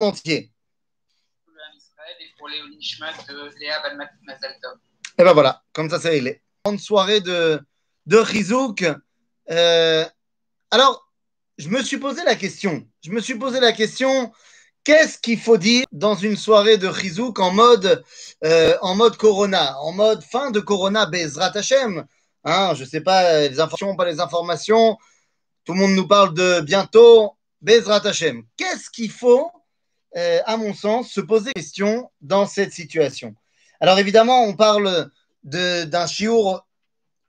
entier. Et Tov. Et ben voilà, comme ça c'est réglé. Une soirée de, de Chizouk. Euh, alors, je me suis posé la question. Je me suis posé la question. Qu'est-ce qu'il faut dire dans une soirée de Chizouk en mode, euh, en mode Corona, en mode fin de Corona, Bezrat Hashem hein, Je sais pas les informations, pas les informations. Tout le monde nous parle de bientôt Bezrat Hashem. Qu'est-ce qu'il faut, euh, à mon sens, se poser question dans cette situation Alors évidemment, on parle d'un chiour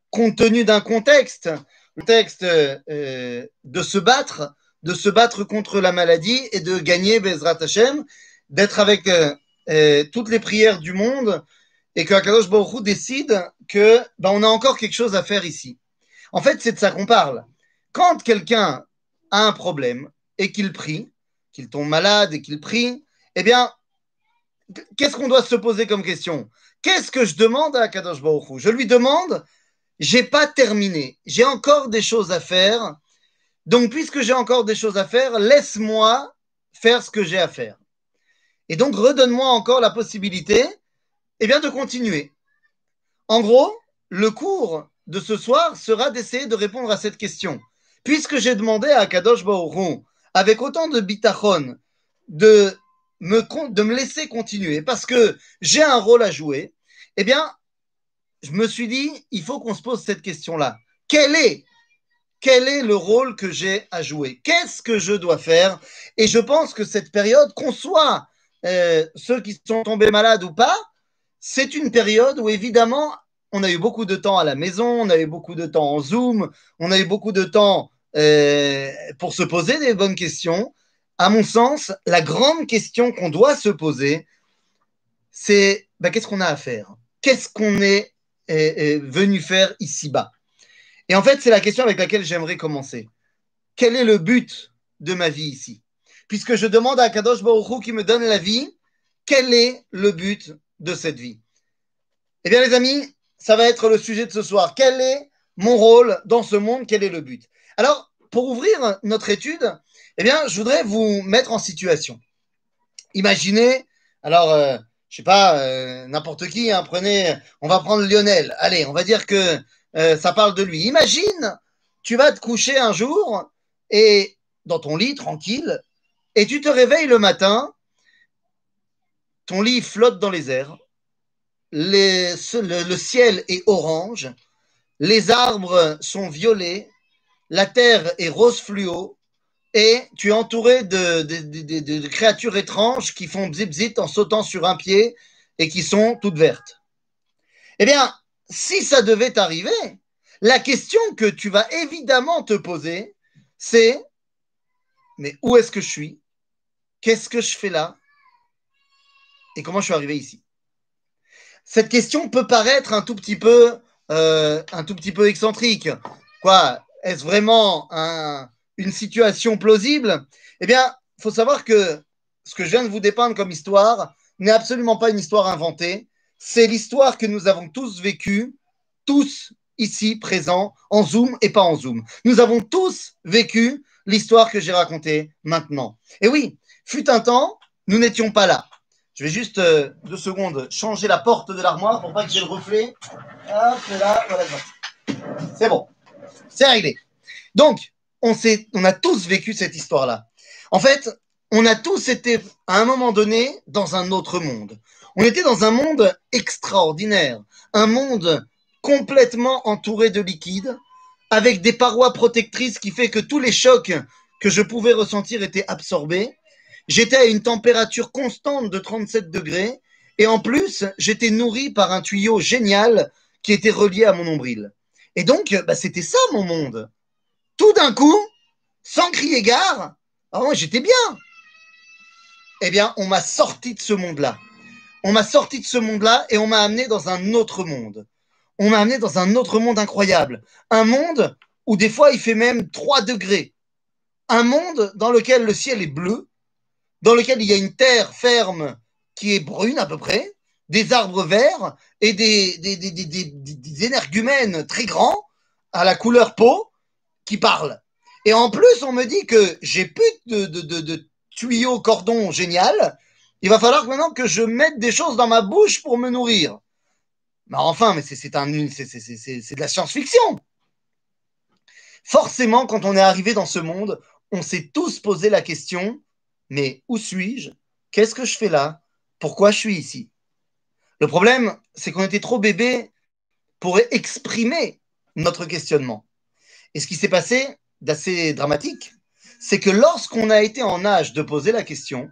compte tenu d'un contexte, le contexte euh, de se battre, de se battre contre la maladie et de gagner Bezrat Hashem, d'être avec euh, euh, toutes les prières du monde et que Akadosh Baruch décide que ben, on a encore quelque chose à faire ici. En fait, c'est de ça qu'on parle. Quand quelqu'un a un problème et qu'il prie, qu'il tombe malade et qu'il prie, eh bien, qu'est-ce qu'on doit se poser comme question? Qu'est-ce que je demande à Akadosh Baruch Je lui demande, j'ai pas terminé, j'ai encore des choses à faire. Donc, puisque j'ai encore des choses à faire, laisse-moi faire ce que j'ai à faire. Et donc, redonne-moi encore la possibilité, eh bien, de continuer. En gros, le cours de ce soir sera d'essayer de répondre à cette question. Puisque j'ai demandé à Kadosh Baruch avec autant de bitachon, de me, de me laisser continuer, parce que j'ai un rôle à jouer, eh bien, je me suis dit, il faut qu'on se pose cette question-là. Quel est, le rôle que j'ai à jouer? Qu'est-ce que je dois faire? Et je pense que cette période, qu'on soit euh, ceux qui sont tombés malades ou pas, c'est une période où évidemment, on a eu beaucoup de temps à la maison, on a eu beaucoup de temps en Zoom, on a eu beaucoup de temps pour se poser des bonnes questions. À mon sens, la grande question qu'on doit se poser, c'est bah, qu'est-ce qu'on a à faire? Qu'est-ce qu'on est euh, euh, venu faire ici-bas? Et en fait, c'est la question avec laquelle j'aimerais commencer. Quel est le but de ma vie ici? Puisque je demande à Kadosh Baruch qui me donne la vie, quel est le but de cette vie? Eh bien, les amis, ça va être le sujet de ce soir. Quel est mon rôle dans ce monde? Quel est le but? Alors, pour ouvrir notre étude, eh bien, je voudrais vous mettre en situation. Imaginez, alors, euh, je sais pas, euh, n'importe qui, hein, prenez, on va prendre Lionel. Allez, on va dire que euh, ça parle de lui. Imagine, tu vas te coucher un jour et dans ton lit, tranquille, et tu te réveilles le matin, ton lit flotte dans les airs, le ciel est orange, les arbres sont violets, la terre est rose fluo, et tu es entouré de, créatures étranges qui font bzip bzip en sautant sur un pied et qui sont toutes vertes. Eh bien, si ça devait arriver, la question que tu vas évidemment te poser, c'est mais où est-ce que je suis? Qu'est-ce que je fais là? Et comment je suis arrivé ici? Cette question peut paraître un tout petit peu, euh, un tout petit peu excentrique. Quoi? Est-ce vraiment un- une situation plausible? Eh bien, il faut savoir que ce que je viens de vous dépeindre comme histoire n'est absolument pas une histoire inventée. C'est l'histoire que nous avons tous vécue, tous ici présents, en Zoom et pas en Zoom. Nous avons tous vécu l'histoire que j'ai racontée maintenant. Et oui, fut un temps, nous n'étions pas là. Je vais juste euh, deux secondes changer la porte de l'armoire pour pas que j'ai le reflet. C'est bon, c'est réglé. Donc, on, on a tous vécu cette histoire-là. En fait, on a tous été à un moment donné dans un autre monde. On était dans un monde extraordinaire, un monde complètement entouré de liquide, avec des parois protectrices qui fait que tous les chocs que je pouvais ressentir étaient absorbés. J'étais à une température constante de 37 degrés et en plus, j'étais nourri par un tuyau génial qui était relié à mon nombril. Et donc, bah, c'était ça mon monde. Tout d'un coup, sans crier gare, moi j'étais bien. Eh bien, on m'a sorti de ce monde-là. On m'a sorti de ce monde-là et on m'a amené dans un autre monde. On m'a amené dans un autre monde incroyable. Un monde où des fois il fait même 3 degrés. Un monde dans lequel le ciel est bleu, dans lequel il y a une terre ferme qui est brune à peu près, des arbres verts et des, énergumènes très grands à la couleur peau qui parlent. Et en plus, on me dit que j'ai plus de, de, de, de tuyau, cordon génial. Il va falloir maintenant que je mette des choses dans ma bouche pour me nourrir. Mais enfin, mais c'est de la science-fiction. Forcément, quand on est arrivé dans ce monde, on s'est tous posé la question, mais où suis-je? Qu'est-ce que je fais là? Pourquoi je suis ici? Le problème, c'est qu'on était trop bébés pour exprimer notre questionnement. Et ce qui s'est passé d'assez dramatique, c'est que lorsqu'on a été en âge de poser la question,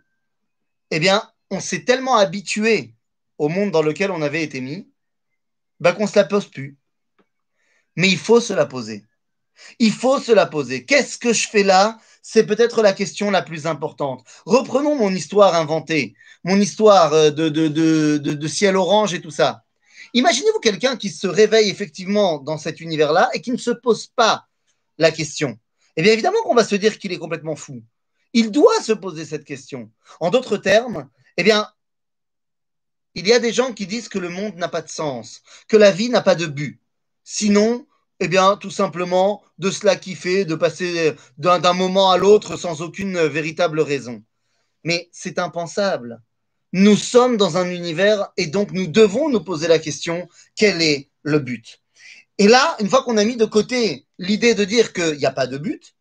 eh bien, on s'est tellement habitué au monde dans lequel on avait été mis, bah, qu'on ne se la pose plus. Mais il faut se la poser. Il faut se la poser. Qu'est-ce que je fais là? C'est peut-être la question la plus importante. Reprenons mon histoire inventée, mon histoire euh, de, ciel orange et tout ça. Imaginez-vous quelqu'un qui se réveille effectivement dans cet univers-là et qui ne se pose pas la question. Eh bien, évidemment qu'on va se dire qu'il est complètement fou. Il doit se poser cette question. En d'autres termes, eh bien, il y a des gens qui disent que le monde n'a pas de sens, que la vie n'a pas de but. Sinon, eh bien, tout simplement, de cela kiffer, de passer d'un moment à l'autre sans aucune véritable raison. Mais c'est impensable. Nous sommes dans un univers et donc nous devons nous poser la question, quel est le but? Et là, une fois qu'on a mis de côté l'idée de dire qu'il n'y a pas de but,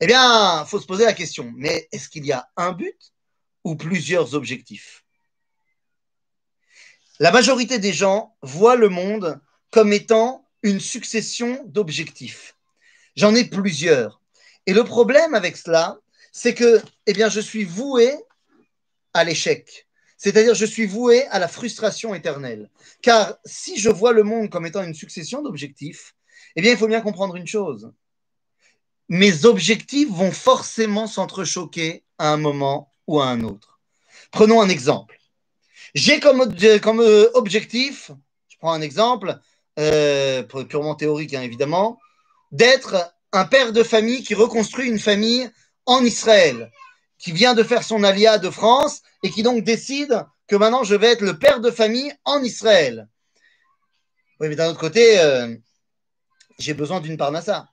eh bien, il faut se poser la question, mais est-ce qu'il y a un but ou plusieurs objectifs? La majorité des gens voient le monde comme étant une succession d'objectifs. J'en ai plusieurs. Et le problème avec cela, c'est que eh bien, je suis voué à l'échec. C'est-à-dire, je suis voué à la frustration éternelle. Car si je vois le monde comme étant une succession d'objectifs, eh bien, il faut bien comprendre une chose. Mes objectifs vont forcément s'entrechoquer à un moment ou à un autre. Prenons un exemple. J'ai comme, comme, euh, objectif, je prends un exemple, euh, purement théorique hein, évidemment, d'être un père de famille qui reconstruit une famille en Israël, qui vient de faire son alia de France et qui donc décide que maintenant je vais être le père de famille en Israël. Oui, mais d'un autre côté, euh, j'ai besoin d'une parnassa.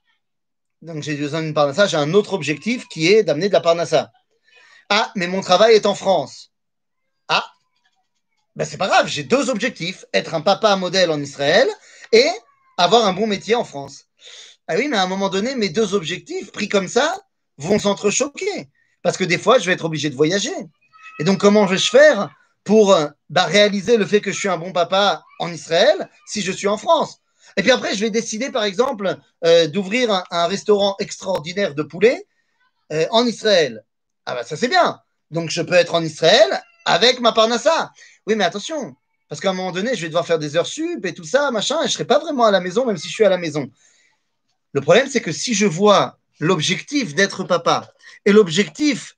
Donc j'ai besoin d'une parnassa, j'ai un autre objectif qui est d'amener de la parnassa. Ah, mais mon travail est en France. Ah, ben c'est pas grave, j'ai deux objectifs, être un papa modèle en Israël et avoir un bon métier en France. Ah oui, mais à un moment donné, mes deux objectifs pris comme ça vont s'entrechoquer. Parce que des fois, je vais être obligé de voyager. Et donc, comment vais-je faire pour euh, bah, réaliser le fait que je suis un bon papa en Israël si je suis en France? Et puis après, je vais décider, par exemple, euh, d'ouvrir un, restaurant extraordinaire de poulet euh, en Israël. Ah bah ça, c'est bien. Donc, je peux être en Israël avec ma parnassa. Oui, mais attention, parce qu'à un moment donné, je vais devoir faire des heures sup et tout ça, machin, et je ne serai pas vraiment à la maison, même si je suis à la maison. Le problème, c'est que si je vois l'objectif d'être papa et l'objectif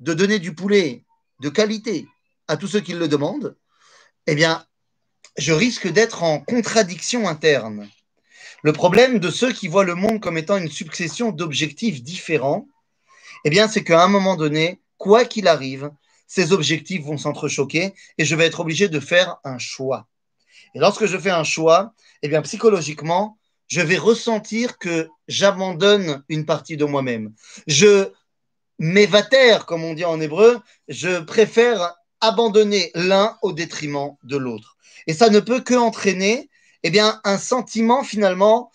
de donner du poulet de qualité à tous ceux qui le demandent, eh bien, je risque d'être en contradiction interne. Le problème de ceux qui voient le monde comme étant une succession d'objectifs différents, eh bien, c'est qu'à un moment donné, quoi qu'il arrive, ces objectifs vont s'entrechoquer et je vais être obligé de faire un choix. Et lorsque je fais un choix, eh bien, psychologiquement, je vais ressentir que j'abandonne une partie de moi-même. Je m'évatère, comme on dit en hébreu, je préfère abandonner l'un au détriment de l'autre. Et ça ne peut que entraîner eh bien, un sentiment finalement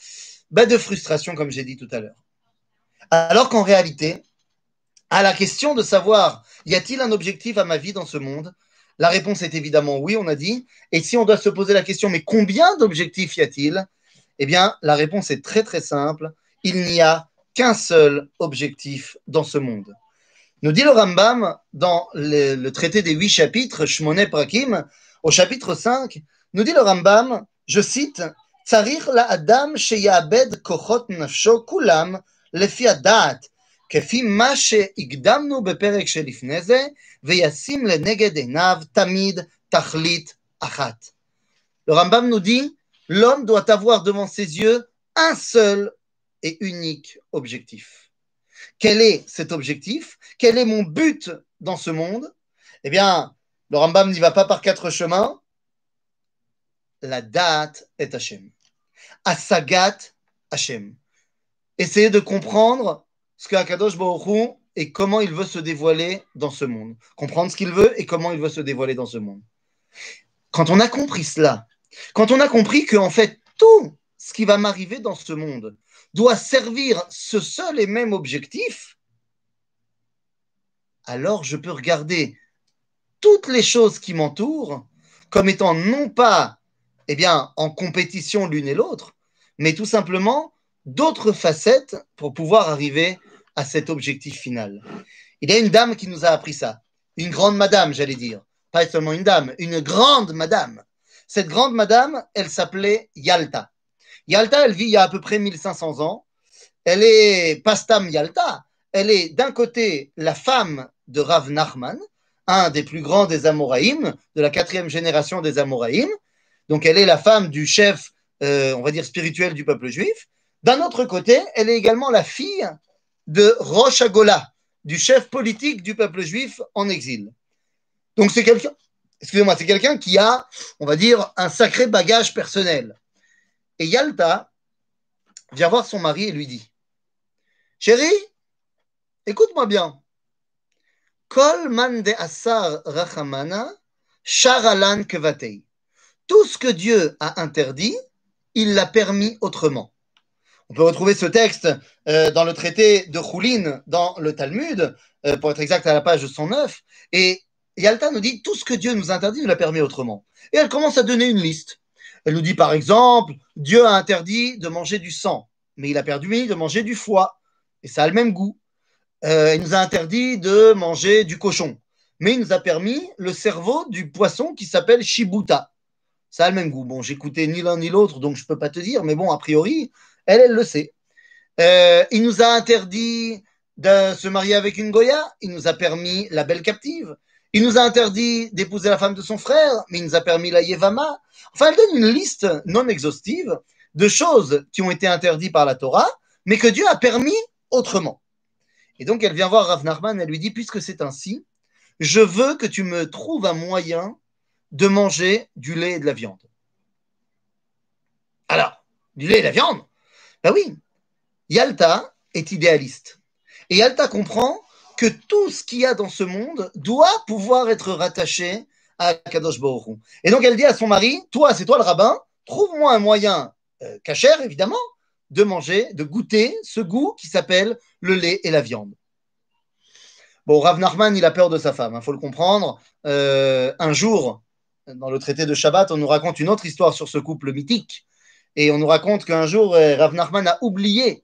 bah, de frustration, comme j'ai dit tout à l'heure. Alors qu'en réalité, à la question de savoir y a-t-il un objectif à ma vie dans ce monde, la réponse est évidemment oui, on a dit. Et si on doit se poser la question, mais combien d'objectifs y a-t-il? Eh bien, la réponse est très très simple. Il n'y a qu'un seul objectif dans ce monde. Nous dit le Rambam dans le, traité des huit chapitres, Shmoné Prakim, au chapitre 5, nous dit le Rambam, je cite, Tzarir la Adam sheyabed kochot nafsho kulam lefi adat, כפי מה שהקדמנו בפרק שלפני זה, וישים לנגד עיניו תמיד תכלית אחת. Le Rambam nous dit, l'homme doit avoir devant ses yeux un seul et unique objectif. Quel est cet objectif Quel est mon but dans ce monde Eh bien, le Rambam n'y va pas par quatre chemins. La date est Hachem. Asagat Hachem. Essayez de comprendre ce que Akadosh Baruch Hu et comment il veut se dévoiler dans ce monde. Comprendre ce qu'il veut et comment il veut se dévoiler dans ce monde. Quand on a compris cela, quand on a compris que en fait tout ce qui va m'arriver dans ce monde doit servir ce seul et même objectif, alors je peux regarder toutes les choses qui m'entourent comme étant non pas eh bien, en compétition l'une et l'autre, mais tout simplement d'autres facettes pour pouvoir arriver cet objectif final. Il y a une dame qui nous a appris ça, une grande madame, j'allais dire, pas seulement une dame, une grande madame. Cette grande madame, elle s'appelait Yalta. Yalta, elle vit il y a à peu près 1500 ans. Elle est Pastam Yalta. Elle est d'un côté la femme de Rav Nachman, un des plus grands des Amoraïm, de la quatrième génération des Amoraïm. Donc elle est la femme du chef, euh, on va dire, spirituel du peuple juif. D'un autre côté, elle est également la fille de Rosh Agola, du chef politique du peuple juif en exil. Donc c'est quelqu'un, excusez-moi, c'est quelqu'un qui a, on va dire, un sacré bagage personnel. Et Yalta vient voir son mari et lui dit Chérie, écoute-moi bien. Kol de asar rachamana, sharalan kevatei. Tout ce que Dieu a interdit, il l'a permis autrement. On peut retrouver ce texte euh, dans le traité de Choulin, dans le Talmud, euh, pour être exact à la page 109. Et Yalta nous dit tout ce que Dieu nous interdit, nous l'a permis autrement. Et elle commence à donner une liste. Elle nous dit par exemple, Dieu a interdit de manger du sang, mais il a permis de manger du foie, et ça a le même goût. Euh, il nous a interdit de manger du cochon, mais il nous a permis le cerveau du poisson qui s'appelle Shibuta. Ça a le même goût. Bon, j'écoutais ni l'un ni l'autre, donc je ne peux pas te dire, mais bon, a priori, elle, elle le sait. Euh, il nous a interdit de se marier avec une Goya. Il nous a permis la belle captive. Il nous a interdit d'épouser la femme de son frère, mais il nous a permis la Yevama. Enfin, elle donne une liste non exhaustive de choses qui ont été interdites par la Torah, mais que Dieu a permis autrement. Et donc, elle vient voir Rav Nachman, elle lui dit, puisque c'est ainsi, je veux que tu me trouves un moyen de manger du lait et de la viande. Alors, du lait et de la viande ben oui, Yalta est idéaliste. Et Yalta comprend que tout ce qu'il y a dans ce monde doit pouvoir être rattaché à Kadosh Baruch Et donc elle dit à son mari, toi, c'est toi le rabbin, trouve-moi un moyen, euh, évidemment, de manger, de goûter ce goût qui s'appelle le lait et la viande. Bon, Rav Nachman, il a peur de sa femme, il hein, faut le comprendre. Euh, un jour, dans le traité de Shabbat, on nous raconte une autre histoire sur ce couple mythique et on nous raconte qu'un jour, euh, Rav Nachman a oublié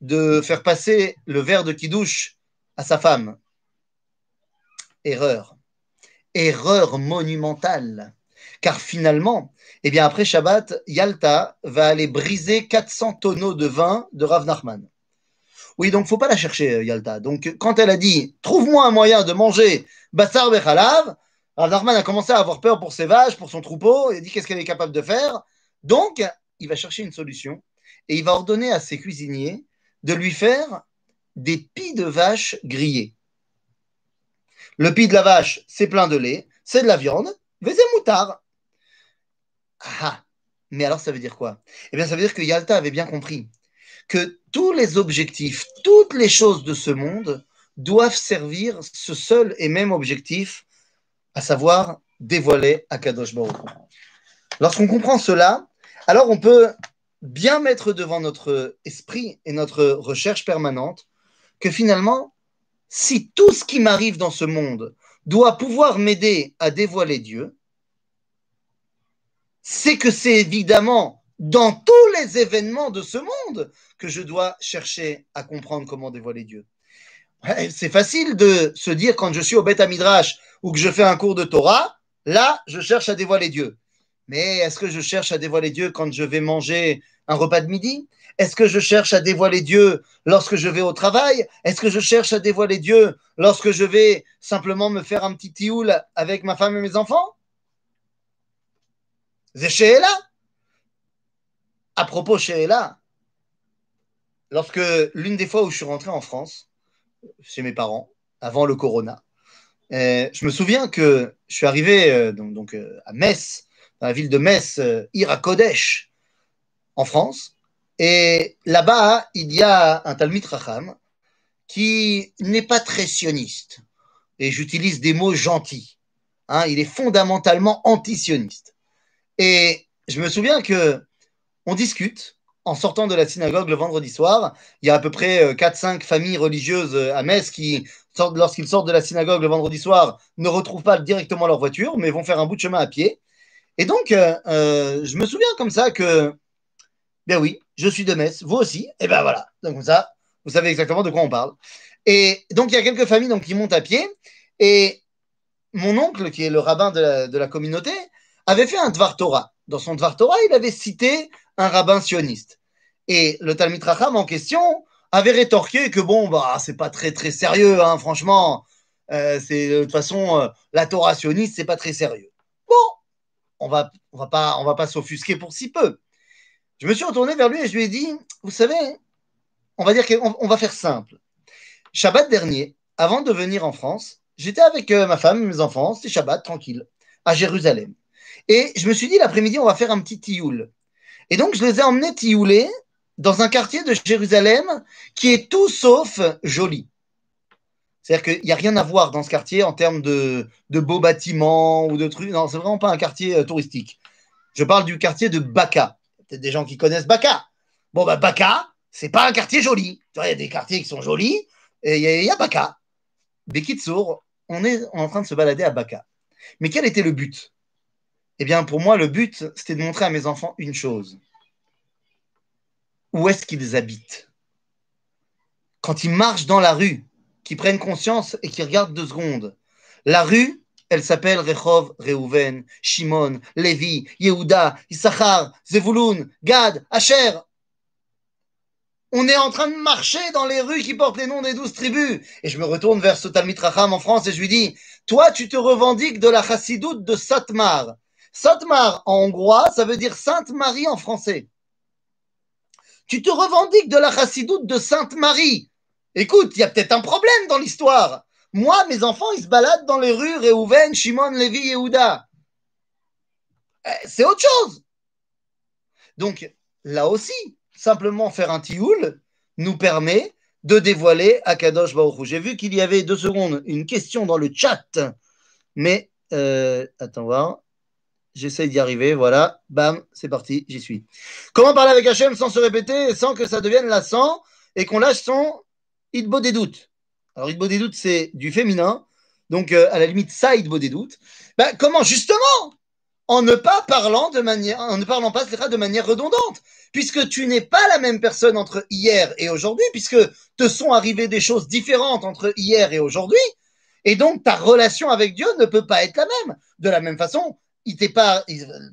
de faire passer le verre de Kiddush à sa femme. Erreur. Erreur monumentale. Car finalement, eh bien après Shabbat, Yalta va aller briser 400 tonneaux de vin de Rav Nachman. Oui, donc faut pas la chercher, euh, Yalta. Donc quand elle a dit trouve-moi un moyen de manger Bassar Bechalav, Rav Nachman a commencé à avoir peur pour ses vaches, pour son troupeau, il a dit qu'est-ce qu'elle est capable de faire? Donc, il va chercher une solution et il va ordonner à ses cuisiniers de lui faire des pis de vache grillés. Le pis de la vache, c'est plein de lait, c'est de la viande, mais c'est moutard. Ah, mais alors ça veut dire quoi? Eh bien, ça veut dire que Yalta avait bien compris que tous les objectifs, toutes les choses de ce monde doivent servir ce seul et même objectif, à savoir dévoiler Akadosh Baruch. Lorsqu'on comprend cela, alors on peut bien mettre devant notre esprit et notre recherche permanente que finalement, si tout ce qui m'arrive dans ce monde doit pouvoir m'aider à dévoiler Dieu, c'est que c'est évidemment dans tous les événements de ce monde que je dois chercher à comprendre comment dévoiler Dieu. C'est facile de se dire quand je suis au Beth Midrash ou que je fais un cours de Torah, là, je cherche à dévoiler Dieu. Mais est-ce que je cherche à dévoiler Dieu quand je vais manger un repas de midi? Est-ce que je cherche à dévoiler Dieu lorsque je vais au travail? Est-ce que je cherche à dévoiler Dieu lorsque je vais simplement me faire un petit tioul avec ma femme et mes enfants? Là. À propos là, lorsque l'une des fois où je suis rentré en France, chez mes parents, avant le corona, euh, je me souviens que je suis arrivé euh, donc, euh, à Metz dans la ville de Metz, euh, Ira Kodesh, en France. Et là-bas, il y a un Talmud Racham qui n'est pas très sioniste. Et j'utilise des mots gentils. Hein, il est fondamentalement anti-sioniste. Et je me souviens que on discute en sortant de la synagogue le vendredi soir. Il y a à peu près 4-5 familles religieuses à Metz qui, lorsqu'ils sortent de la synagogue le vendredi soir, ne retrouvent pas directement leur voiture, mais vont faire un bout de chemin à pied. Et donc, euh, euh, je me souviens comme ça que, ben oui, je suis de Metz, vous aussi, et ben voilà. Donc, comme ça, vous savez exactement de quoi on parle. Et donc, il y a quelques familles donc, qui montent à pied, et mon oncle, qui est le rabbin de la, communauté, avait fait un Dvar Torah. Dans son Dvar Torah, il avait cité un rabbin sioniste. Et le Talmud Racham en question avait rétorqué que bon, bah, c'est pas très très sérieux, hein, franchement. Euh, c'est de toute façon la Torah sioniste, c'est pas très sérieux. On va va pas s'offusquer pour si peu. Je me suis retourné vers lui et je lui ai dit, vous savez, on va dire qu'on on va faire simple. Shabbat dernier, avant de venir en France, j'étais avec euh, ma femme, mes enfants, c'était Shabbat tranquille à Jérusalem. Et je me suis dit l'après-midi, on va faire un petit tioul. Et donc je les ai emmenés tiouler dans un quartier de Jérusalem qui est tout sauf joli. C'est-à-dire qu'il n'y a rien à voir dans ce quartier en termes de, beaux bâtiments ou de trucs. Non, c'est vraiment pas un quartier euh, touristique. Je parle du quartier de Baka. Peut-être des gens qui connaissent Baka. Bon, bah, Baka, c'est pas un quartier joli. Il y a des quartiers qui sont jolis et il y, a, y a Baka. Bekitsour, on est en train de se balader à Baka. Mais quel était le but? Eh bien, pour moi, le but, c'était de montrer à mes enfants une chose où est-ce qu'ils habitent? Quand ils marchent dans la rue, qu'ils prennent conscience et qu'ils regardent deux secondes. La rue, elle s'appelle Rechov, Reuven, Shimon, Lévi, Yehuda, Issachar, Zevulun, Gad, Asher. On est en train de marcher dans les rues qui portent les noms des douze tribus. Et je me retourne vers ce Talmid Racham en France et je lui dis, toi, tu te revendiques de la chassidoute de Satmar. Satmar en hongrois, ça veut dire Sainte Marie en français. Tu te revendiques de la chassidoute de Sainte Marie. Écoute, il y a peut-être un problème dans l'histoire. Moi, mes enfants, ils se baladent dans les rues Réhouven, Shimon, Lévi, Yehuda. Eh, c'est autre chose. Donc, là aussi, simplement faire un tioul nous permet de dévoiler Akadosh Baruch J'ai vu qu'il y avait deux secondes une question dans le chat, mais euh, attends voir. J'essaye d'y arriver, voilà. Bam, c'est parti, j'y suis. Comment parler avec Hachem sans se répéter sans que ça devienne lassant et qu'on lâche son Idbo des doutes Alors, Idbo des doutes, c'est du féminin. Donc, euh, à la limite, ça, Idbo des doutes. Ben, comment Justement En ne pas parlant de manière, en ne parlant pas de manière redondante. Puisque tu n'es pas la même personne entre hier et aujourd'hui, puisque te sont arrivées des choses différentes entre hier et aujourd'hui. Et donc, ta relation avec Dieu ne peut pas être la même. De la même façon, il pas,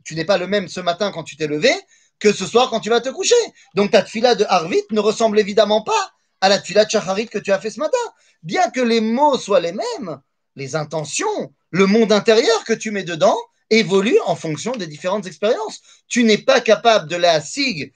tu n'es pas le même ce matin quand tu t'es levé que ce soir quand tu vas te coucher. Donc ta tfila de Harvit ne ressemble évidemment pas à la tfila de Shacharit que tu as fait ce matin. Bien que les mots soient les mêmes, les intentions, le monde intérieur que tu mets dedans évolue en fonction des différentes expériences. Tu n'es pas capable de la sig,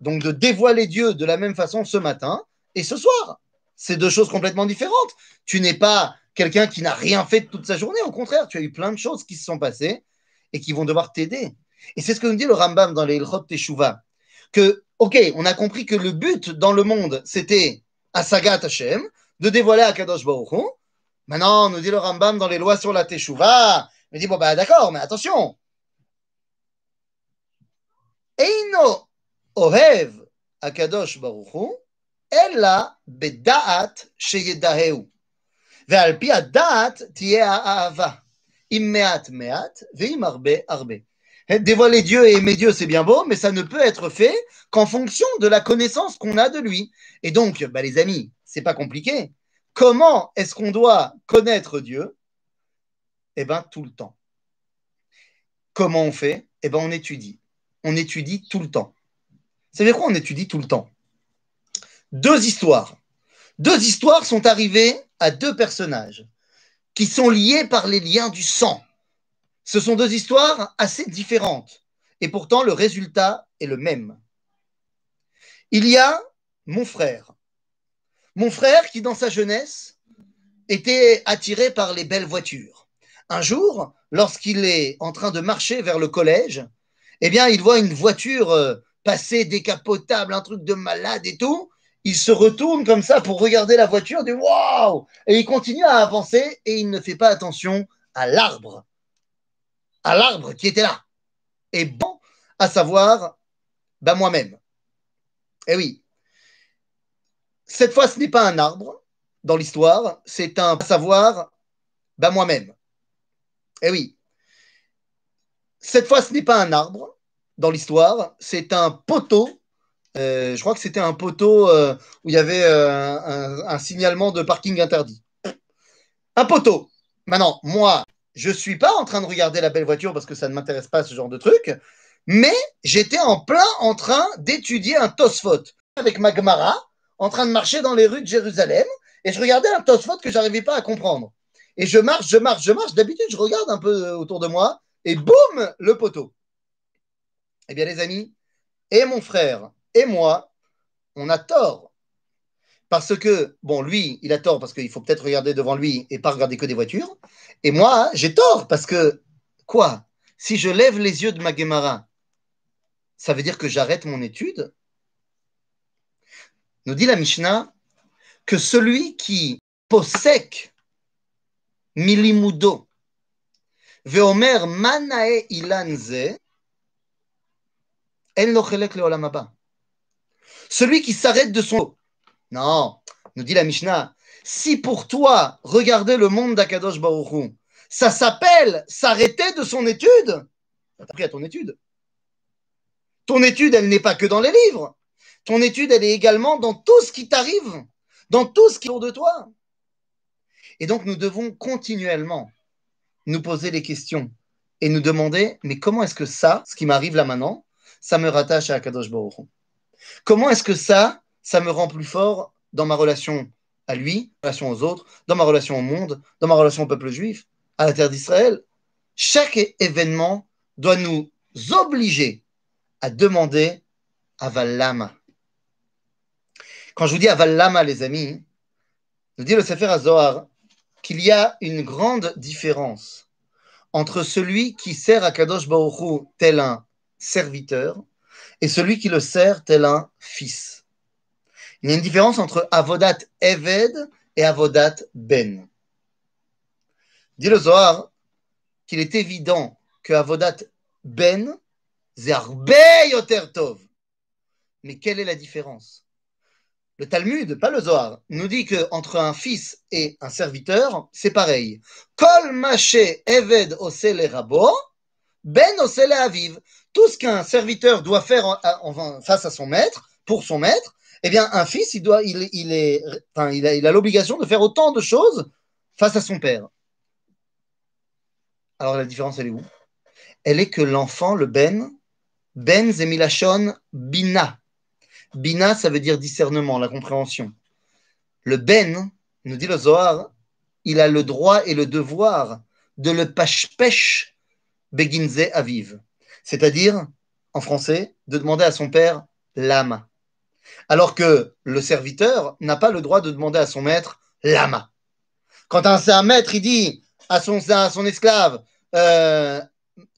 donc de dévoiler Dieu de la même façon ce matin et ce soir. C'est deux choses complètement différentes. Tu n'es pas quelqu'un qui n'a rien fait toute sa journée. Au contraire, tu as eu plein de choses qui se sont passées et qui vont devoir t'aider. Et c'est ce que nous dit le Rambam dans les Ilchot Teshuvah, que, ok, on a compris que le but dans le monde, c'était Asagat Hashem, de dévoiler à Kadosh Baruch Hu. Maintenant, nous dit le Rambam dans les lois sur la Teshuvah, il dit, bon, bah d'accord, mais attention. Eino ohev akadosh baruch hu, ella beda'at sheyedaheu. ועל פי הדעת תהיה האהבה arbe. Dévoiler Dieu et aimer Dieu, c'est bien beau, mais ça ne peut être fait qu'en fonction de la connaissance qu'on a de lui. Et donc, bah, les amis, c'est pas compliqué. Comment est-ce qu'on doit connaître Dieu? Eh bien, tout le temps. Comment on fait? Eh bien, on étudie. On étudie tout le temps. Vous savez quoi? On étudie tout le temps. Deux histoires. Deux histoires sont arrivées à deux personnages qui sont liées par les liens du sang. Ce sont deux histoires assez différentes, et pourtant le résultat est le même. Il y a mon frère. Mon frère qui, dans sa jeunesse, était attiré par les belles voitures. Un jour, lorsqu'il est en train de marcher vers le collège, eh bien, il voit une voiture euh, passer décapotable, un truc de malade et tout. il se retourne comme ça pour regarder la voiture, dit waouh Et il continue à avancer et il ne fait pas attention à l'arbre, à l'arbre qui était là. Et bon, à savoir, ben moi-même. Eh oui, cette fois, ce n'est pas un arbre dans l'histoire, c'est un savoir, ben moi-même. Eh oui, cette fois, ce n'est pas un arbre dans l'histoire, c'est un poteau. Euh, je crois que c'était un poteau euh, où il y avait euh, un, signalement de parking interdit. Un poteau. Maintenant, moi, je ne suis pas en train de regarder la belle voiture parce que ça ne m'intéresse pas ce genre de truc, mais j'étais en plein en train d'étudier un Tosfot avec Magmara, en train de marcher dans les rues de Jérusalem, et je regardais un Tosfot que j'arrivais pas à comprendre. Et je marche, je marche, je marche. D'habitude, je regarde un peu autour de moi, et boum, le poteau. Eh bien, les amis, et mon frère et moi, on a tort. Parce que, bon, lui, il a tort parce qu'il faut peut-être regarder devant lui et pas regarder que des voitures. Et moi, j'ai tort parce que, quoi? Si je lève les yeux de ma Gemara, ça veut dire que j'arrête mon étude? Nous dit la Mishnah que celui qui possède milimudo, veomer manae ilanze, celui qui s'arrête de son... Non, nous dit la Mishnah, si pour toi, regarder le monde d'Akadosh Baruch ça s'appelle s'arrêter de son étude, t'as pris à ton étude. Ton étude, elle n'est pas que dans les livres. Ton étude, elle est également dans tout ce qui t'arrive, dans tout ce qui est autour de toi. Et donc, nous devons continuellement nous poser les questions et nous demander, mais comment est-ce que ça, ce qui m'arrive là maintenant, ça me rattache à Akadosh Baruch Comment est-ce que ça, ça me rend plus fort dans ma relation à lui, relation aux autres, dans ma relation au monde, dans ma relation au peuple juif, à la terre d'Israël Chaque événement doit nous obliger à demander à Vallama. Quand je vous dis à Vallama, les amis, nous dit le Sefer Azohar qu'il y a une grande différence entre celui qui sert à Kadosh Baruch tel un serviteur et celui qui le sert tel un fils. Il y a une différence entre Avodat Eved et Avodat Ben. Dit le Zohar qu'il est évident que Avodat Ben, Zerbe Yoter Tov. Mais quelle est la différence? Le Talmud, pas le Zohar, nous dit que entre un fils et un serviteur, c'est pareil. Kol Maché Eved Osele Rabo, Ben Osele Aviv tout ce qu'un serviteur doit faire face à son maître, pour son maître, eh bien, un fils, il, doit, il, est, enfin, il a, il a l'obligation de faire autant de choses face à son père. Alors, la différence, elle est où? Elle est que l'enfant, le ben, ben zemilachon bina. Bina, ça veut dire discernement, la compréhension. Le ben, nous dit le Zohar, il a le droit et le devoir de le pashpesh beginze aviv c'est-à-dire, en français, de demander à son père l'âme. Alors que le serviteur n'a pas le droit de demander à son maître l'âme. Quand un, maître, il dit à son, son esclave, euh,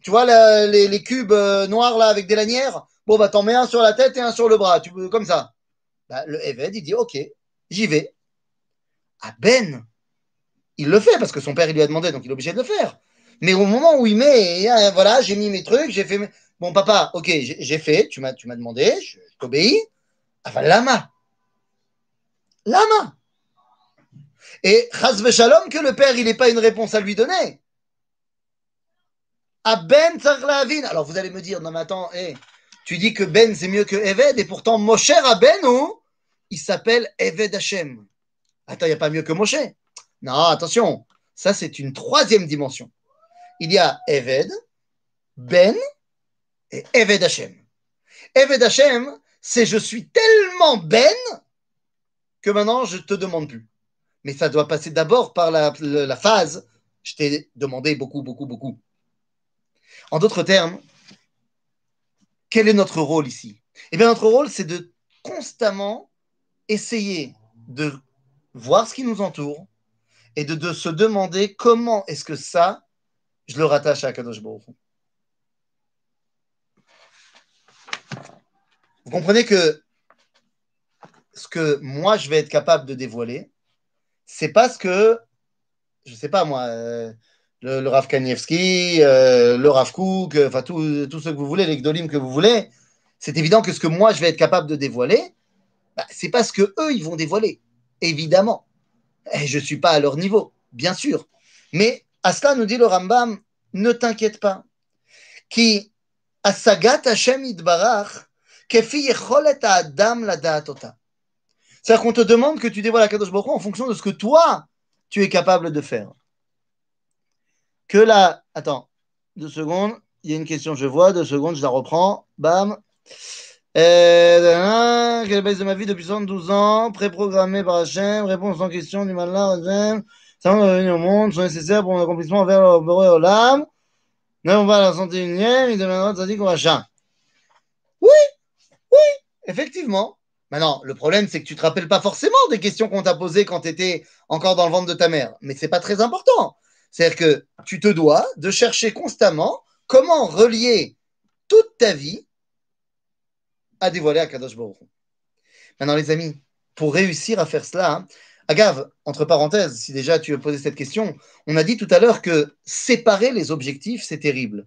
tu vois les, cubes euh, noirs là avec des lanières, bon bah t'en mets un sur la tête et un sur le bras, tu veux comme ça. Bah, le Eved, il dit ok, j'y vais. À Ben, il le fait parce que son père il lui a demandé, donc il est obligé de le faire. Mais au moment où il met, voilà, j'ai mis mes trucs, j'ai fait. Bon, papa, ok, j'ai fait, tu m'as, demandé, je, t'obéis. Enfin, lama. Lama. Et chas shalom que le père, il n'ait pas une réponse à lui donner. À Ben Tsarlavin. Alors vous allez me dire, non mais attends, hey, tu dis que Ben c'est mieux que Eved, et pourtant Moshe ou il s'appelle Eved Hashem. Attends, il n'y a pas mieux que Moshe. Non, attention, ça c'est une troisième dimension il y a Eved, Ben et Eved Hashem. Eved Hashem, c'est je suis tellement Ben que maintenant je te demande plus. Mais ça doit passer d'abord par la, phase je t'ai demandé beaucoup, beaucoup, beaucoup. En d'autres termes, quel est notre rôle ici? Eh bien, notre rôle, c'est de constamment essayer de voir ce qui nous entoure et de, se demander comment est-ce que ça, je le rattache à Kadosh Vous comprenez que ce que moi je vais être capable de dévoiler, c'est pas ce que, je sais pas moi, euh, le, le Rav Kanievski, euh, le Rav Kook, euh, enfin tout, tout ce que vous voulez, les Gdolim que vous voulez, c'est évident que ce que moi je vais être capable de dévoiler, bah, c'est pas ce que eux ils vont dévoiler, évidemment. Et je suis pas à leur niveau, bien sûr. Mais à cela nous dit le Rambam, ne t'inquiète pas. Qui asagat Hashem idbarach, la. C'est-à-dire qu'on te demande que tu dévoiles la Kadosh Baruch en fonction de ce que toi, tu es capable de faire. Que là, attends, deux secondes, il y a une question, je vois, deux secondes, je la reprends, bam. Euh, quelle baisse de ma vie depuis 72 ans, préprogrammée par Hachem, réponse sans question du malin, Hachem, ça va revenir au monde, sont nécessaires pour mon accomplissement vers le bureau et au lame. Non, on va à la 61e, il deviendra tzaddik ou rachat. Oui, oui, effectivement. Maintenant, le problème, c'est que tu te rappelles pas forcément des questions qu'on t'a posées quand tu étais encore dans le ventre de ta mère. Mais c'est pas très important. C'est-à-dire que tu te dois de chercher constamment comment relier toute ta vie à dévoiler à Kadosh Baruch. Maintenant, les amis, pour réussir à faire cela, Agave, entre parenthèses, si déjà tu as posé cette question, on a dit tout à l'heure que séparer les objectifs, c'est terrible.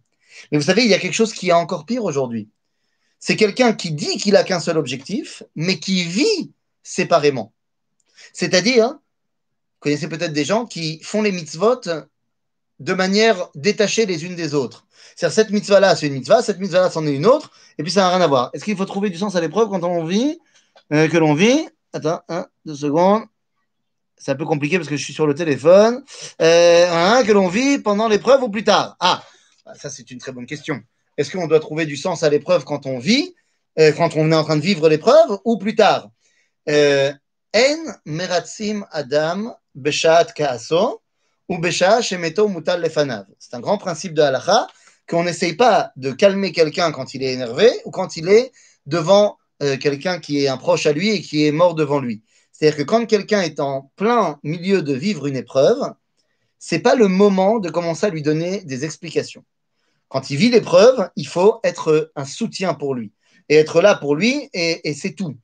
Mais vous savez, il y a quelque chose qui est encore pire aujourd'hui. C'est quelqu'un qui dit qu'il a qu'un seul objectif, mais qui vit séparément. C'est-à-dire, vous connaissez peut-être des gens qui font les mitzvot de manière détachée les unes des autres. C'est-à-dire, cette mitzvah-là, c'est une mitzvah, cette mitzvah-là, c'en est une autre, et puis ça n'a rien à voir. Est-ce qu'il faut trouver du sens à l'épreuve quand on vit, euh, que l'on vit? Attends, deux secondes. C'est un peu compliqué parce que je suis sur le téléphone. Euh, hein, que l'on vit pendant l'épreuve ou plus tard? Ah, ça c'est une très bonne question. Est-ce qu'on doit trouver du sens à l'épreuve quand on vit, euh, quand on est en train de vivre l'épreuve ou plus tard? En meratzim adam beshat kaaso ou shemeto mutal lefanav. C'est un grand principe de halacha qu'on n'essaye pas de calmer quelqu'un quand il est énervé ou quand il est devant euh, quelqu'un qui est un proche à lui et qui est mort devant lui. C'est-à-dire que quand quelqu'un est en plein milieu de vivre une épreuve, c'est pas le moment de commencer à lui donner des explications. Quand il vit l'épreuve, il faut être un soutien pour lui et être là pour lui et, et c'est tout.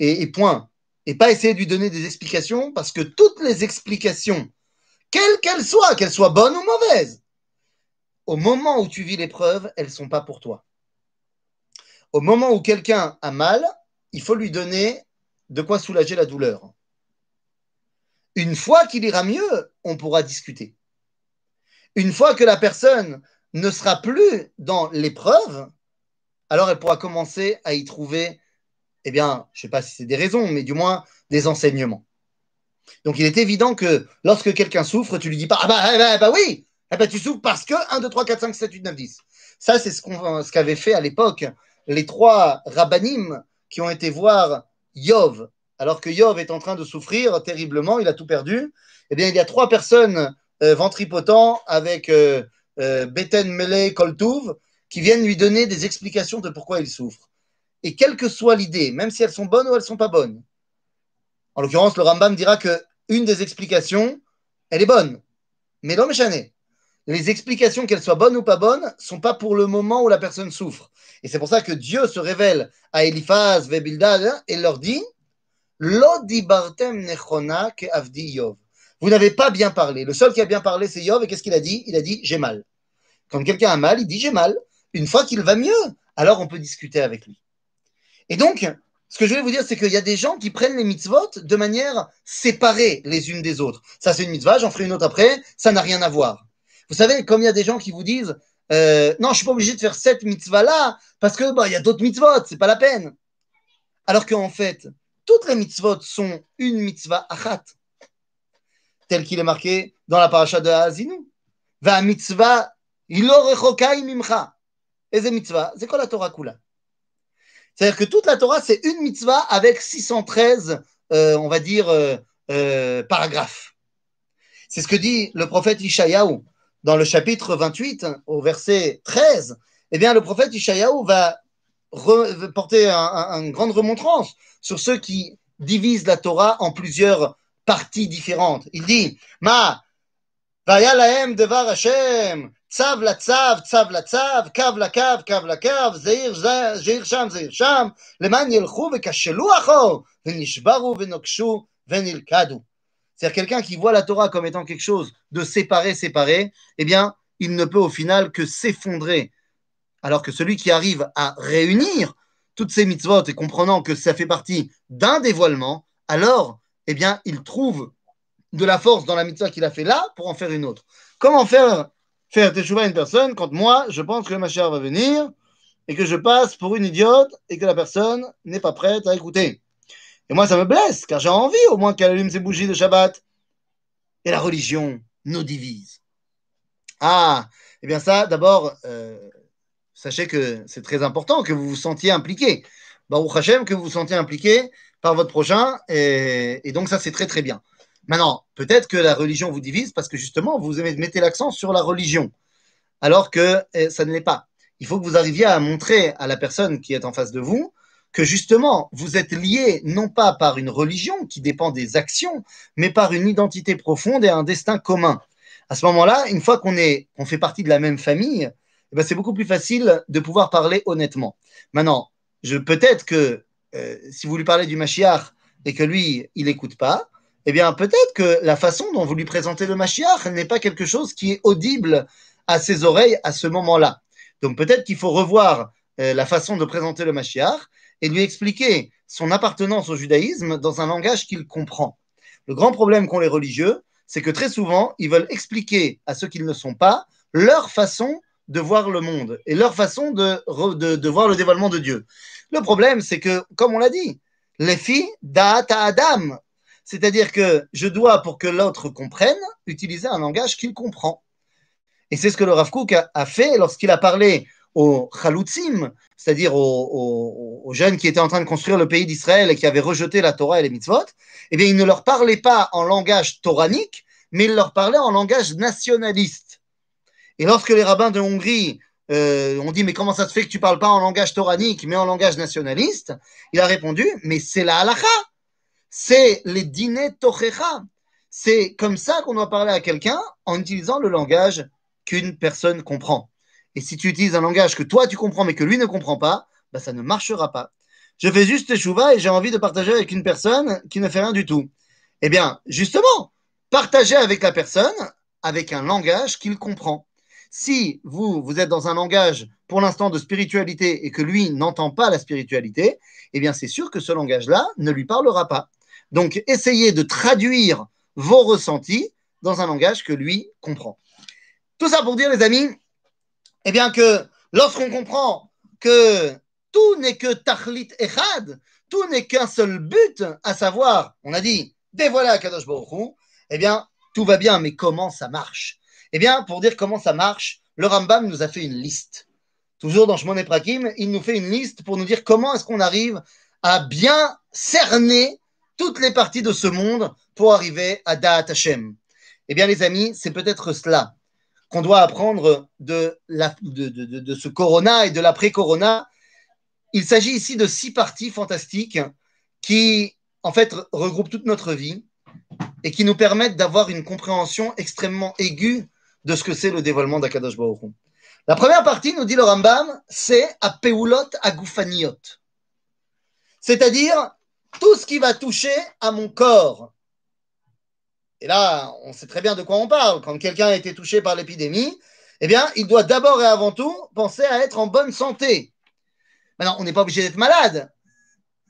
Et, et point. Et pas essayer de lui donner des explications parce que toutes les explications, quelles qu'elles soient, qu'elles soient bonnes ou mauvaises, au moment où tu vis l'épreuve, elles ne sont pas pour toi. Au moment où quelqu'un a mal, il faut lui donner de quoi soulager la douleur. Une fois qu'il ira mieux, on pourra discuter. Une fois que la personne ne sera plus dans l'épreuve, alors elle pourra commencer à y trouver, eh bien, je ne sais pas si c'est des raisons, mais du moins des enseignements. Donc il est évident que lorsque quelqu'un souffre, tu lui dis pas Ah bah, ah bah, bah oui, ah bah, tu souffres parce que 1, 2, 3, 4, 5, 7, 8, 9, 10. Ça, c'est ce qu'on ce qu'avaient fait à l'époque les trois rabbinim qui ont été voir Yov, alors que Yov est en train de souffrir terriblement, il a tout perdu. Eh bien, il y a trois personnes euh, avec euh, euh, Beten Mele Koltuv qui viennent lui donner des explications de pourquoi il souffre. Et quelle que soit l'idée, même si elles sont bonnes ou elles ne sont pas bonnes, en l'occurrence, le Rambam dira que une des explications, elle est bonne. Mais l'homme chané. Les explications, qu'elles soient bonnes ou pas bonnes, sont pas pour le moment où la personne souffre. Et c'est pour ça que Dieu se révèle à Eliphaz, Vebildad, et leur dit. Vous n'avez pas bien parlé. Le seul qui a bien parlé, c'est Yov. Et qu'est-ce qu'il a dit? Il a dit J'ai mal. Quand quelqu'un a mal, il dit J'ai mal. Une fois qu'il va mieux, alors on peut discuter avec lui. Et donc, ce que je vais vous dire, c'est qu'il y a des gens qui prennent les mitzvot de manière séparée les unes des autres. Ça, c'est une mitzvah, j'en ferai une autre après, ça n'a rien à voir. Vous savez, comme il y a des gens qui vous disent euh, Non, je ne suis pas obligé de faire cette mitzvah-là parce que bah, y a d'autres mitzvot, c'est pas la peine. Alors qu'en fait, toutes les mitzvot sont une mitzvah achat, tel qu'il est marqué dans la paracha de Hazinu. Va mitzvah ilorechokai mimcha. Et c'est mitzvah, c'est quoi la Torah kula c'est-à-dire que toute la Torah, c'est une mitzvah avec 613, euh, on va dire, euh, euh, paragraphes. C'est ce que dit le prophète Ishayahu dans le chapitre 28, au verset 13. Eh bien, le prophète Ishayahu va porter une un, grande remontrance sur ceux qui divisent la Torah en plusieurs parties différentes. Il dit Ma, Vaya lahem devar Hashem, צב לצב, צב לצב, קו לקו, קו לקו, זעיר זעיר שם, זעיר שם, למען ילכו וכשלו אחור, ונשברו ונוקשו ונלכדו. C'est-à-dire quelqu'un qui voit la Torah comme étant quelque chose de séparé, séparé, eh bien, il ne peut au final que s'effondrer. Alors que celui qui arrive à réunir toutes ces mitzvot et comprenant que ça fait partie d'un dévoilement, alors, eh bien, il trouve de la force dans la mitzvah qu'il a fait là pour en faire une autre. Comment faire faire teshuva à une personne quand moi, je pense que le Mashiach va venir et que je passe pour une idiote et que la personne n'est pas prête à écouter. Et moi, ça me blesse, car j'ai envie au moins qu'elle allume ses bougies de Shabbat. Et la religion nous divise. Ah, eh bien ça, d'abord, euh, sachez que c'est très important que vous vous sentiez impliqué. Baruch Hashem, que vous vous sentiez impliqué par votre prochain. Et donc ça, c'est très très bien. Maintenant, peut-être que la religion vous divise parce que justement, vous mettez l'accent sur la religion, alors que eh, ça ne l'est pas. Il faut que vous arriviez à montrer à la personne qui est en face de vous que justement, vous êtes lié non pas par une religion qui dépend des actions, mais par une identité profonde et un destin commun. À ce moment-là, une fois qu'on est, fait partie de la même famille, eh ben c'est beaucoup plus facile de pouvoir parler honnêtement. Maintenant, peut-être que euh, si vous lui parlez du Mashiach et que lui, il n'écoute pas, eh bien, peut-être que la façon dont vous lui présentez le Mashiach n'est pas quelque chose qui est audible à ses oreilles à ce moment-là. Donc, peut-être qu'il faut revoir euh, la façon de présenter le Mashiach et lui expliquer son appartenance au judaïsme dans un langage qu'il comprend. Le grand problème qu'ont les religieux, c'est que très souvent, ils veulent expliquer à ceux qui ne sont pas leur façon de voir le monde et leur façon de, de, voir le dévoilement de Dieu. Le problème, c'est que, comme on l'a dit, les filles d'Ata Adam, c'est-à-dire que je dois, pour que l'autre comprenne, utiliser un langage qu'il comprend. Et c'est ce que le Rav Kook a, fait lorsqu'il a parlé aux Chalutzim, c'est-à-dire aux, jeunes qui étaient en train de construire le pays d'Israël et qui avaient rejeté la Torah et les mitzvot. Eh bien, il ne leur parlait pas en langage toranique, mais il leur parlait en langage nationaliste. Et lorsque les rabbins de Hongrie euh, ont dit mais comment ça se fait que tu parles pas en langage toranique mais en langage nationaliste? Il a répondu mais c'est la halakha c'est les dîners tochecha. C'est comme ça qu'on doit parler à quelqu'un en utilisant le langage qu'une personne comprend. Et si tu utilises un langage que toi tu comprends mais que lui ne comprend pas, bah, ça ne marchera pas. Je fais juste chouva et j'ai envie de partager avec une personne qui ne fait rien du tout. Eh bien, justement, partagez avec la personne avec un langage qu'il comprend. Si vous, vous êtes dans un langage pour l'instant de spiritualité et que lui n'entend pas la spiritualité, eh bien c'est sûr que ce langage-là ne lui parlera pas. Donc, essayez de traduire vos ressentis dans un langage que lui comprend. Tout ça pour dire, les amis, eh bien que lorsqu'on comprend que tout n'est que tachlit echad, tout n'est qu'un seul but, à savoir, on a dit, dévoiler Kadosh Baruch eh bien, tout va bien, mais comment ça marche? Eh bien, pour dire comment ça marche, le Rambam nous a fait une liste. Toujours dans Shmon Prakim, il nous fait une liste pour nous dire comment est-ce qu'on arrive à bien cerner toutes les parties de ce monde pour arriver à Da'at Hashem. Eh bien, les amis, c'est peut-être cela qu'on doit apprendre de, la, de, de, ce corona et de l'après-corona. Il s'agit ici de six parties fantastiques qui, en fait, regroupent toute notre vie et qui nous permettent d'avoir une compréhension extrêmement aiguë de ce que c'est le dévoilement d'Akadosh Baruch La première partie, nous dit le Rambam, c'est Apeulot Agufaniot. C'est-à-dire tout ce qui va toucher à mon corps. Et là, on sait très bien de quoi on parle. Quand quelqu'un a été touché par l'épidémie, eh bien, il doit d'abord et avant tout penser à être en bonne santé. Maintenant, on n'est pas obligé d'être malade.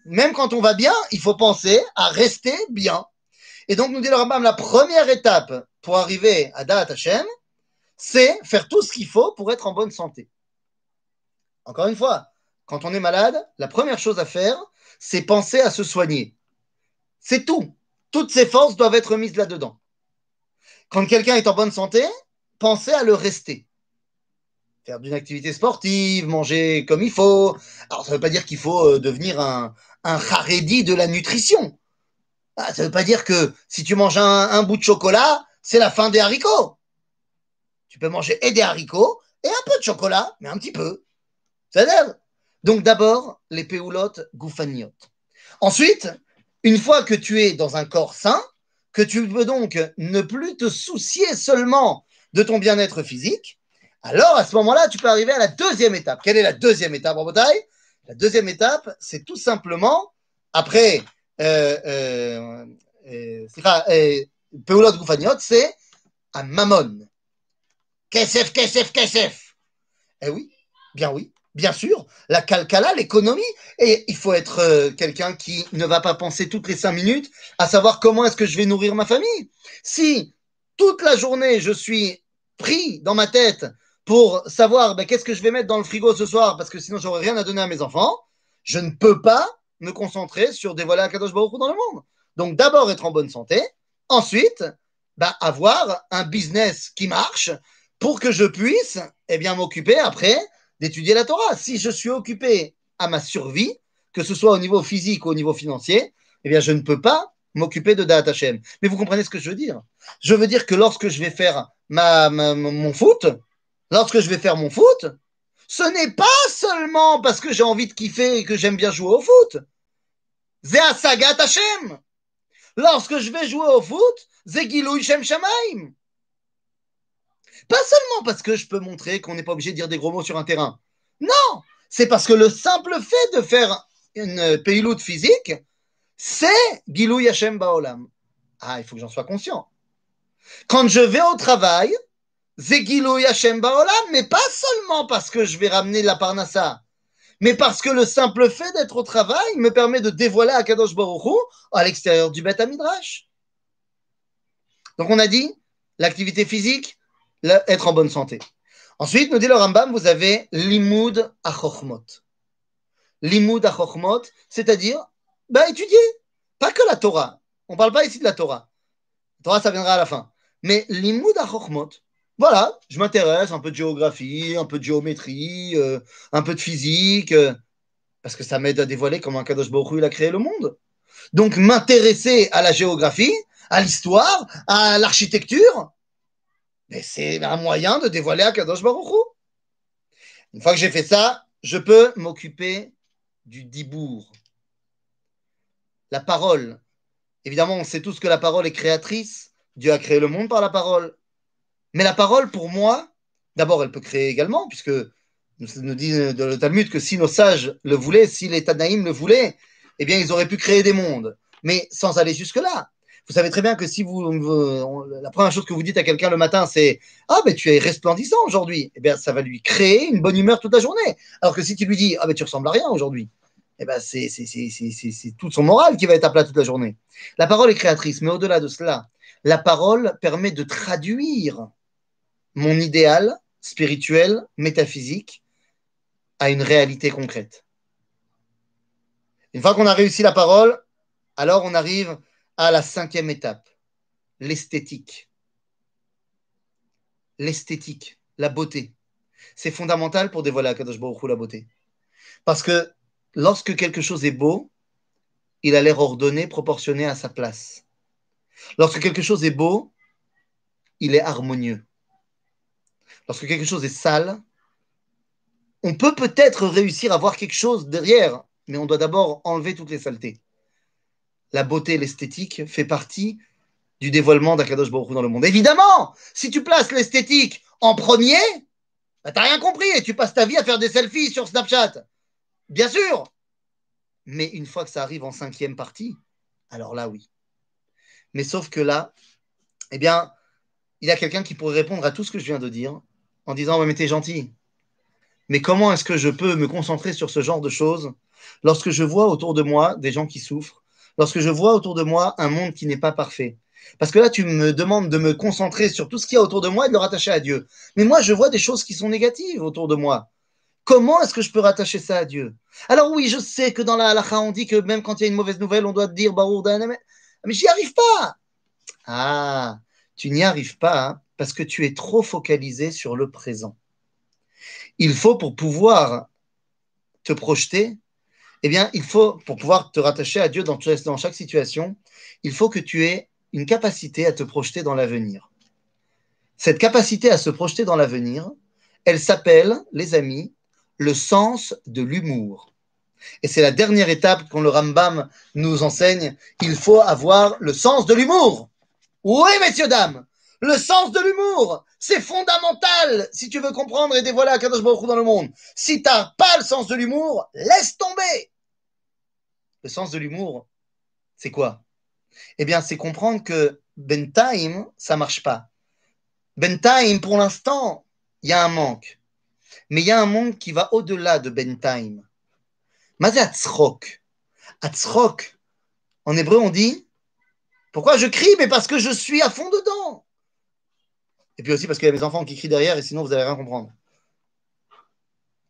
Même quand on va bien, il faut penser à rester bien. Et donc, nous dit le Rambam, la première étape pour arriver à Da'at Hashem, c'est faire tout ce qu'il faut pour être en bonne santé. Encore une fois, quand on est malade, la première chose à faire, c'est penser à se soigner. C'est tout. Toutes ses forces doivent être mises là-dedans. Quand quelqu'un est en bonne santé, pensez à le rester. Faire d'une activité sportive, manger comme il faut. Alors, ça ne veut pas dire qu'il faut euh, devenir un, un haredi de la nutrition. Ah, ça ne veut pas dire que si tu manges un, bout de chocolat, c'est la fin des haricots. Tu peux manger et des haricots et un peu de chocolat, mais un petit peu. Ça donc d'abord, les péoulotes goufaniot. Ensuite, une fois que tu es dans un corps sain, que tu peux donc ne plus te soucier seulement de ton bien-être physique, Alors, à ce moment-là, tu peux arriver à la deuxième étape. Quelle est la deuxième étape en bataille La deuxième étape, c'est tout simplement, après, euh, euh, euh, euh, c'est un mammon. Kesef, kesef, kesef. Eh oui, bien oui, bien sûr. La calcala, l'économie. Et il faut être euh, quelqu'un qui ne va pas penser toutes les cinq minutes à savoir comment est-ce que je vais nourrir ma famille. Si toute la journée je suis pris dans ma tête pour savoir ben, qu'est-ce que je vais mettre dans le frigo ce soir parce que sinon j'aurais rien à donner à mes enfants, je ne peux pas me concentrer sur dévoiler Akadosh Baruch Hu dans le monde. Donc d'abord être en bonne santé, ensuite ben, avoir un business qui marche pour que je puisse eh bien m'occuper après d'étudier la Torah. Si je suis occupé à ma survie, que ce soit au niveau physique ou au niveau financier, eh bien je ne peux pas m'occuper de Da'at Hashem. Mais vous comprenez ce que je veux dire? Je veux dire que lorsque je vais faire ma, ma- mon foot, lorsque je vais faire mon foot, ce n'est pas seulement parce que j'ai envie de kiffer et que j'aime bien jouer au foot. Zéa Hashem. Lorsque je vais jouer au foot, Zegilou Shem Shamaim. Pas seulement parce que je peux montrer qu'on n'est pas obligé de dire des gros mots sur un terrain. Non, c'est parce que le simple fait de faire une payloute physique, c'est Gilou Hashem Baolam. Ah, il faut que j'en sois conscient. Quand je vais au travail, c'est Gilou Hashem Baolam, mais pas seulement parce que je vais ramener la parnassa, mais parce que le simple fait d'être au travail me permet de dévoiler Akadosh Baruch Hu à l'extérieur du Beth Midrash. Donc on a dit l'activité physique, être en bonne santé. Ensuite, nous dit le Rambam, vous avez l'imoud achochmot. L'imoud achochmot, c'est-à-dire bah, étudier, pas que la Torah. On ne parle pas ici de la Torah. La Torah, ça viendra à la fin. Mais l'imoud achochmot, voilà, je m'intéresse un peu de géographie, un peu de géométrie, euh, un peu de physique, euh, parce que ça m'aide à dévoiler comment Kadosh Baruch il a créé le monde. Donc m'intéresser à la géographie, à l'histoire, à l'architecture, mais c'est un moyen de dévoiler à Kadosh Baruch Hu. Une fois que j'ai fait ça, je peux m'occuper du dibour. La parole. Évidemment, on sait tous que la parole est créatrice. Dieu a créé le monde par la parole. Mais la parole, pour moi, d'abord, elle peut créer également, puisque nous dit dans le Talmud que si nos sages le voulaient, si les Tanaïm le voulaient, eh bien, ils auraient pu créer des mondes. Mais sans aller jusque-là. Vous savez très bien que si vous, la première chose que vous dites à quelqu'un le matin, c'est Ah, ben tu es resplendissant aujourd'hui, eh bien, ça va lui créer une bonne humeur toute la journée. Alors que si tu lui dis Ah, ben tu ressembles à rien aujourd'hui, eh ben, c'est toute son morale qui va être à plat toute la journée. La parole est créatrice, mais au-delà de cela, la parole permet de traduire mon idéal spirituel, métaphysique, à une réalité concrète. Une fois qu'on a réussi la parole, alors on arrive à la cinquième étape, l'esthétique. L'esthétique, la beauté. C'est fondamental pour dévoiler à Kadosh Baruch la beauté. Parce que lorsque quelque chose est beau, il a l'air ordonné, proportionné à sa place. Lorsque quelque chose est beau, il est harmonieux. Lorsque quelque chose est sale, on peut peut-être réussir à voir quelque chose derrière, mais on doit d'abord enlever toutes les saletés. La beauté l'esthétique fait partie du dévoilement d'Akadosh Baruch Hu dans le monde. Évidemment, si tu places l'esthétique en premier, bah, t'as rien compris et tu passes ta vie à faire des selfies sur Snapchat. Bien sûr. Mais une fois que ça arrive en cinquième partie, alors là, oui. Mais sauf que là, eh bien, il y a quelqu'un qui pourrait répondre à tout ce que je viens de dire en disant, mais t'es gentil. Mais comment est-ce que je peux me concentrer sur ce genre de choses lorsque je vois autour de moi des gens qui souffrent, lorsque je vois autour de moi un monde qui n'est pas parfait Parce que là, tu me demandes de me concentrer sur tout ce qu'il y a autour de moi et de le rattacher à Dieu. Mais moi, je vois des choses qui sont négatives autour de moi. Comment est-ce que je peux rattacher ça à Dieu? Alors oui, je sais que dans la halakha, on dit que même quand il y a une mauvaise nouvelle, on doit dire Dayanem. Mais j'y arrive pas. Ah, tu n'y arrives pas hein, parce que tu es trop focalisé sur le présent. Il faut pour pouvoir te projeter, eh bien, il faut pour pouvoir te rattacher à Dieu dans, chaque situation, il faut que tu aies une capacité à te projeter dans l'avenir. Cette capacité à se projeter dans l'avenir, elle s'appelle, les amis, le sens de l'humour. Et c'est la dernière étape qu'on le Rambam nous enseigne. Il faut avoir le sens de l'humour. Oui, messieurs, dames, Le sens de l'humour, c'est fondamental si tu veux comprendre et dévoiler Akadosh Baruch Hu dans le monde. Si t'as pas le sens de l'humour, laisse tomber. Le sens de l'humour, c'est quoi? Eh bien, c'est comprendre que Bentaim, ça marche pas. Bentaim, pour l'instant, il y a un manque. Mais il y a un monde qui va au-delà de Bentaim. Mazé Atzrok. Atzrok, en hébreu, on dit Pourquoi je crie? Mais parce que je suis à fond dedans. Et puis aussi parce qu'il y a mes enfants qui crient derrière et sinon vous n'allez rien comprendre.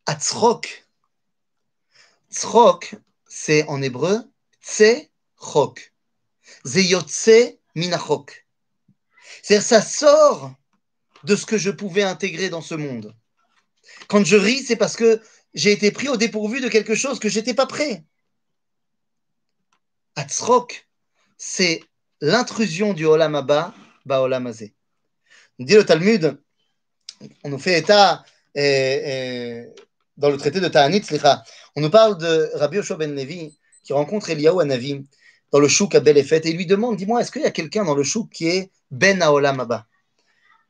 Atzrok. Tzrok, c'est en hébreu Tzechok. Zeyotse Minachok. C'est-à-dire, ça sort de ce que je pouvais intégrer dans ce monde. Quand je ris, c'est parce que j'ai été pris au dépourvu de quelque chose que j'étais pas prêt. Atzrok, c'est l'intrusion du Olam Abba, Baolam Azé. Dit le Talmud, on nous fait état et, et, dans le traité de Ta'anit, on nous parle de Rabbi Yoshua ben Levi qui rencontre Eliyahu Hanavi dans le chouk à Bel Efet et lui demande Dis-moi, est-ce qu'il y a quelqu'un dans le chouk qui est Ben Aolam Abba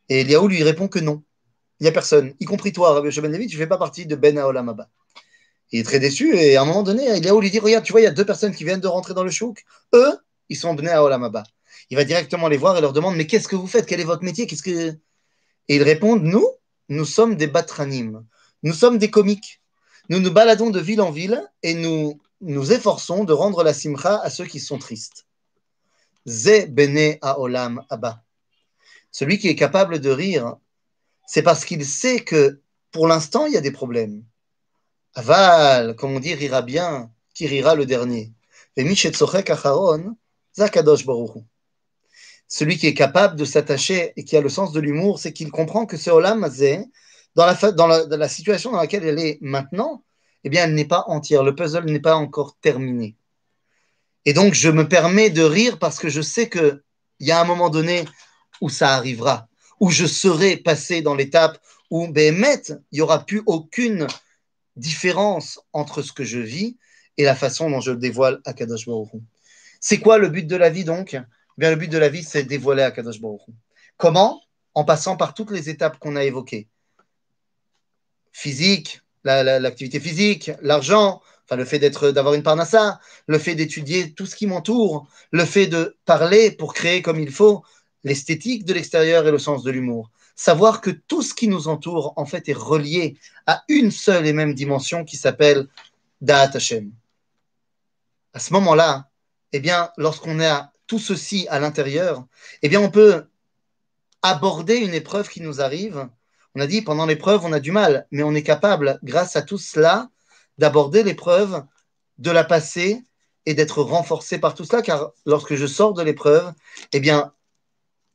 Et Eliyahu lui répond que non. Il n'y a personne, y compris toi, Rabbi Yoshua ben Levi, tu ne fais pas partie de Ben Aolam Abba. Il est très déçu et à un moment donné, Eliyahu lui dit Regarde, tu vois, il y a deux personnes qui viennent de rentrer dans le chouk. Eux, ils sont Ben Aolam Abba. Il va directement les voir et leur demande Mais qu'est-ce que vous faites? Quel est votre métier? Qu'est-ce que... Et ils répondent Nous, nous sommes des batranim. Nous sommes des comiques. Nous nous baladons de ville en ville et nous nous efforçons de rendre la simcha à ceux qui sont tristes. Ze bene haolam abba. Celui qui est capable de rire, c'est parce qu'il sait que pour l'instant, il y a des problèmes. Aval, comme on dit, rira bien, qui rira le dernier? Celui qui est capable de s'attacher et qui a le sens de l'humour, c'est qu'il comprend que ce olam la, dans, la, situation dans laquelle elle est maintenant, eh bien, elle n'est pas entière. Le puzzle n'est pas encore terminé. Et donc, je me permets de rire parce que je sais qu'il y a un moment donné où ça arrivera, où je serai passé dans l'étape où, Béhémet, il n'y aura plus aucune différence entre ce que je vis et la façon dont je dévoile à Kadosh Baruch C'est quoi le but de la vie donc? Bien, Le but de la vie, c'est dévoiler à Kadosh Baruch Comment? En passant par toutes les étapes qu'on a évoquées. Physique, l'activité la, physique, l'argent, le fait d'avoir une parnassa, le fait d'étudier tout ce qui m'entoure, le fait de parler pour créer comme il faut, l'esthétique de l'extérieur et le sens de l'humour. Savoir que tout ce qui nous entoure, en fait, est relié à une seule et même dimension qui s'appelle Da'at Hashem. À ce moment-là, eh bien, lorsqu'on tout ceci à l'intérieur, eh bien, on peut aborder une épreuve qui nous arrive on a dit pendant l'épreuve, on a du mal, mais on est capable, grâce à tout cela, d'aborder l'épreuve, de la passer et d'être renforcé par tout cela, car lorsque je sors de l'épreuve, eh bien,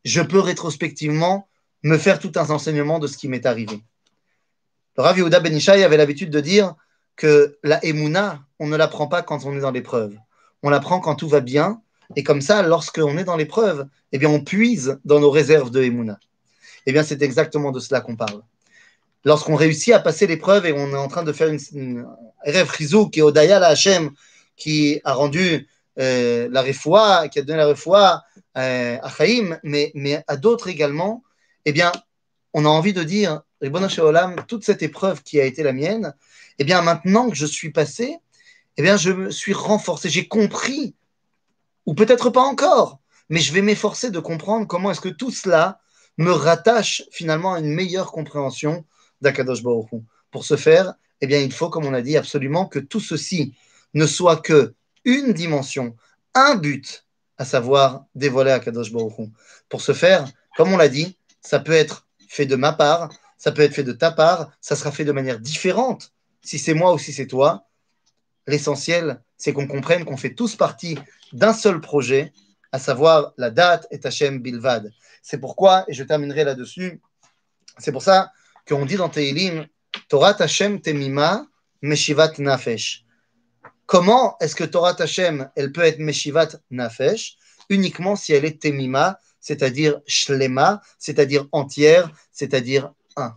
je peux rétrospectivement me faire tout un enseignement de ce qui m'est arrivé. Le Rav Yehuda Benishai avait l'habitude de dire que la Emouna, on ne l'apprend pas quand on est dans l'épreuve. On l'apprend quand tout va bien. Et comme ça, lorsqu'on est dans l'épreuve, eh bien, on puise dans nos réserves de Emouna. Eh bien, c'est exactement de cela qu'on parle. Lorsqu'on réussit à passer l'épreuve et on est en train de faire une, rêve Rizou qui est Odaya la Hachem, qui a rendu euh, la refoua, qui a donné la refoua euh, à Chaim, mais, mais à d'autres également, eh bien, on a envie de dire, Olam, toute cette épreuve qui a été la mienne, eh bien, maintenant que je suis passé, eh bien, je me suis renforcé, j'ai compris, ou peut-être pas encore, mais je vais m'efforcer de comprendre comment est-ce que tout cela me rattache finalement à une meilleure compréhension d'Akadosh Baruch Pour ce faire, eh bien, il faut, comme on a dit, absolument que tout ceci ne soit que une dimension, un but, à savoir dévoiler Akadosh Baruch Pour ce faire, comme on l'a dit, ça peut être fait de ma part, ça peut être fait de ta part, ça sera fait de manière différente, si c'est moi ou si c'est toi. L'essentiel, c'est qu'on comprenne qu'on fait tous partie d'un seul projet, à savoir la date et Hachem Bilvad. C'est pourquoi, et je terminerai là-dessus, c'est pour ça qu'on dit dans Tehilim, Torah Hashem Temima Meshivat Nafesh. Comment est-ce que Torah Hashem, elle peut être Meshivat Nafesh? Uniquement si elle est Temima, c'est-à-dire Shlema, c'est-à-dire entière, c'est-à-dire un.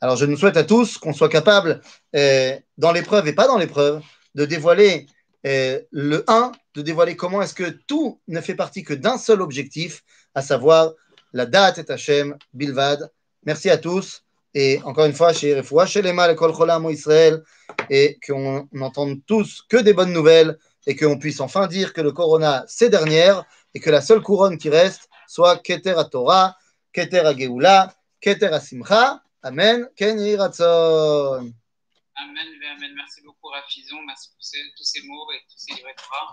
Alors je nous souhaite à tous qu'on soit capable, euh, dans l'épreuve et pas dans l'épreuve, de dévoiler euh, le 1, de dévoiler comment est-ce que tout ne fait partie que d'un seul objectif, à savoir la date est Hachem, Bilvad. Merci à tous. Et encore une fois, chez Refoua, chez Lema, l'école Cholam Israël, et qu'on n'entende tous que des bonnes nouvelles et qu'on puisse enfin dire que le Corona, c'est dernière et que la seule couronne qui reste soit Keter à Torah, Keter à Geoula, Keter à Simcha. Amen. Ken. Amen, amen. Merci beaucoup, Rafizon. Merci pour tous ces mots et tous ces livrets.